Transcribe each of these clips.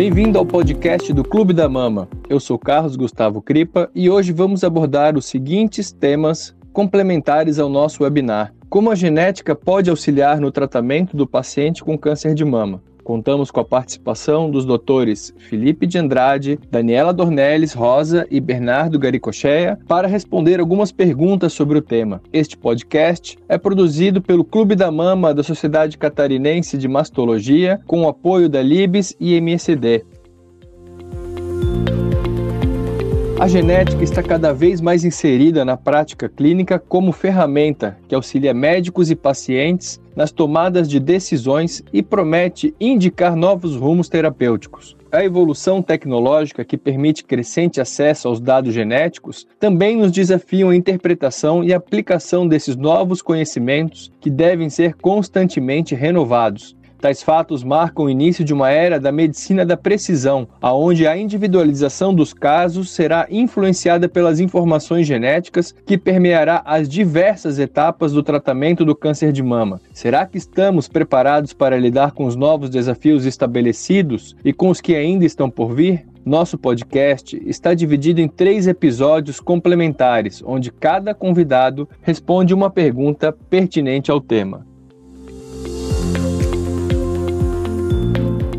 Bem-vindo ao podcast do Clube da Mama. Eu sou Carlos Gustavo Cripa e hoje vamos abordar os seguintes temas complementares ao nosso webinar. Como a genética pode auxiliar no tratamento do paciente com câncer de mama? Contamos com a participação dos doutores Felipe de Andrade, Daniela Dornelles Rosa e Bernardo Garicocheia para responder algumas perguntas sobre o tema. Este podcast é produzido pelo Clube da Mama da Sociedade Catarinense de Mastologia, com o apoio da Libes e MSD. A genética está cada vez mais inserida na prática clínica como ferramenta que auxilia médicos e pacientes nas tomadas de decisões e promete indicar novos rumos terapêuticos. A evolução tecnológica que permite crescente acesso aos dados genéticos também nos desafia a interpretação e aplicação desses novos conhecimentos que devem ser constantemente renovados. Tais fatos marcam o início de uma era da medicina da precisão, aonde a individualização dos casos será influenciada pelas informações genéticas que permeará as diversas etapas do tratamento do câncer de mama. Será que estamos preparados para lidar com os novos desafios estabelecidos e com os que ainda estão por vir? Nosso podcast está dividido em três episódios complementares, onde cada convidado responde uma pergunta pertinente ao tema.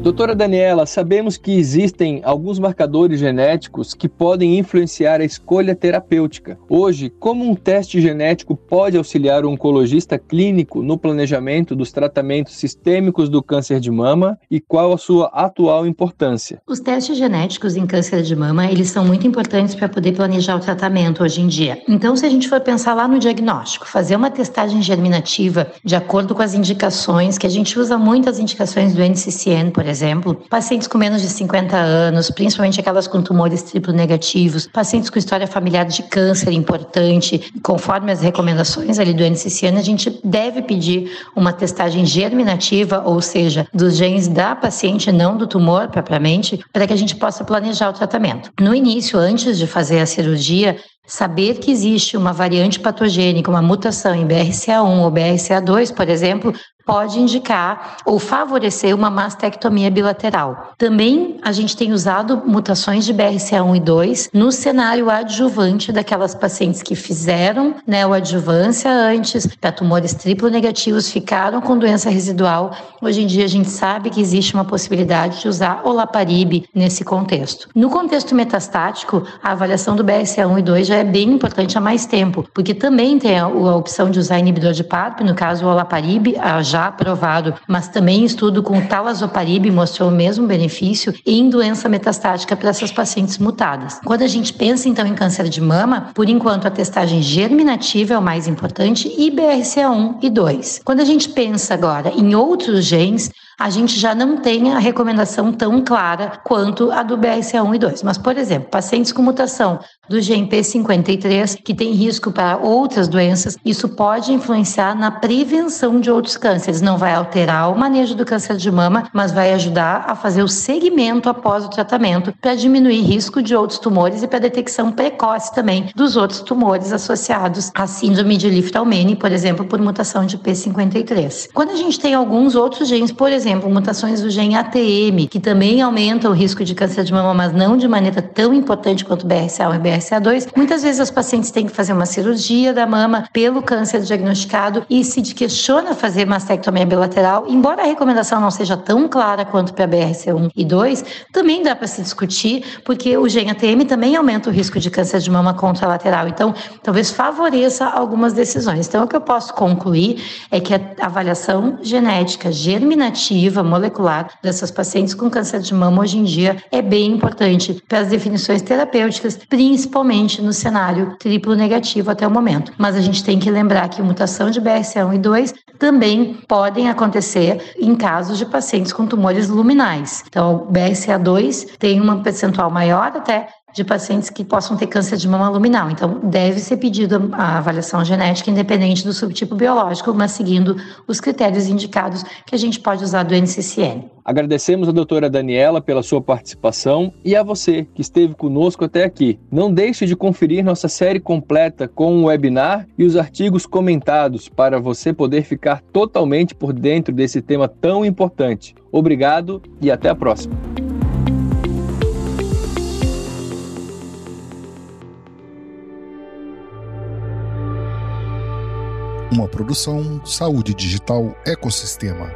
Doutora Daniela, sabemos que existem alguns marcadores genéticos que podem influenciar a escolha terapêutica. Hoje, como um teste genético pode auxiliar o oncologista clínico no planejamento dos tratamentos sistêmicos do câncer de mama e qual a sua atual importância? Os testes genéticos em câncer de mama, eles são muito importantes para poder planejar o tratamento hoje em dia. Então, se a gente for pensar lá no diagnóstico, fazer uma testagem germinativa de acordo com as indicações, que a gente usa muitas indicações do NCCN, por exemplo, exemplo, pacientes com menos de 50 anos, principalmente aquelas com tumores triplo negativos, pacientes com história familiar de câncer importante, conforme as recomendações ali do NCCN, a gente deve pedir uma testagem germinativa, ou seja, dos genes da paciente, não do tumor propriamente, para que a gente possa planejar o tratamento. No início, antes de fazer a cirurgia, Saber que existe uma variante patogênica, uma mutação em BRCA1 ou BRCA2, por exemplo, pode indicar ou favorecer uma mastectomia bilateral. Também a gente tem usado mutações de BRCA1 e 2 no cenário adjuvante daquelas pacientes que fizeram neoadjuvância antes para tumores triplo negativos, ficaram com doença residual. Hoje em dia a gente sabe que existe uma possibilidade de usar olaparib nesse contexto. No contexto metastático, a avaliação do BRCA1 e 2 já é bem importante há mais tempo, porque também tem a, a opção de usar inibidor de PARP, no caso o olaparib, a já aprovado, mas também estudo com talazoparib mostrou o mesmo benefício em doença metastática para essas pacientes mutadas. Quando a gente pensa então em câncer de mama, por enquanto a testagem germinativa é o mais importante e BRCA1 e 2. Quando a gente pensa agora em outros genes, a gente já não tem a recomendação tão clara quanto a do BRCA1 e 2. Mas, por exemplo, pacientes com mutação do GNP53 que tem risco para outras doenças, isso pode influenciar na prevenção de outros cânceres. Não vai alterar o manejo do câncer de mama, mas vai ajudar a fazer o segmento após o tratamento para diminuir risco de outros tumores e para detecção precoce também dos outros tumores associados à síndrome de Liftalmene, por exemplo, por mutação de P53. Quando a gente tem alguns outros genes, por exemplo, exemplo, mutações do gene ATM, que também aumentam o risco de câncer de mama, mas não de maneira tão importante quanto BRCA1 e BRCA2. Muitas vezes as pacientes têm que fazer uma cirurgia da mama pelo câncer diagnosticado e se questiona fazer mastectomia bilateral, embora a recomendação não seja tão clara quanto para BRCA1 e 2, também dá para se discutir, porque o gene ATM também aumenta o risco de câncer de mama contralateral. Então, talvez favoreça algumas decisões. Então, o que eu posso concluir é que a avaliação genética germinativa molecular dessas pacientes com câncer de mama hoje em dia é bem importante para as definições terapêuticas, principalmente no cenário triplo negativo até o momento. Mas a gente tem que lembrar que mutação de BRCA1 e 2 também podem acontecer em casos de pacientes com tumores luminais. Então, BRCA2 tem um percentual maior até de pacientes que possam ter câncer de mama luminal. Então, deve ser pedido a avaliação genética independente do subtipo biológico, mas seguindo os critérios indicados que a gente pode usar do NCCN. Agradecemos a doutora Daniela pela sua participação e a você que esteve conosco até aqui. Não deixe de conferir nossa série completa com o webinar e os artigos comentados para você poder ficar totalmente por dentro desse tema tão importante. Obrigado e até a próxima. Uma produção Saúde Digital Ecossistema.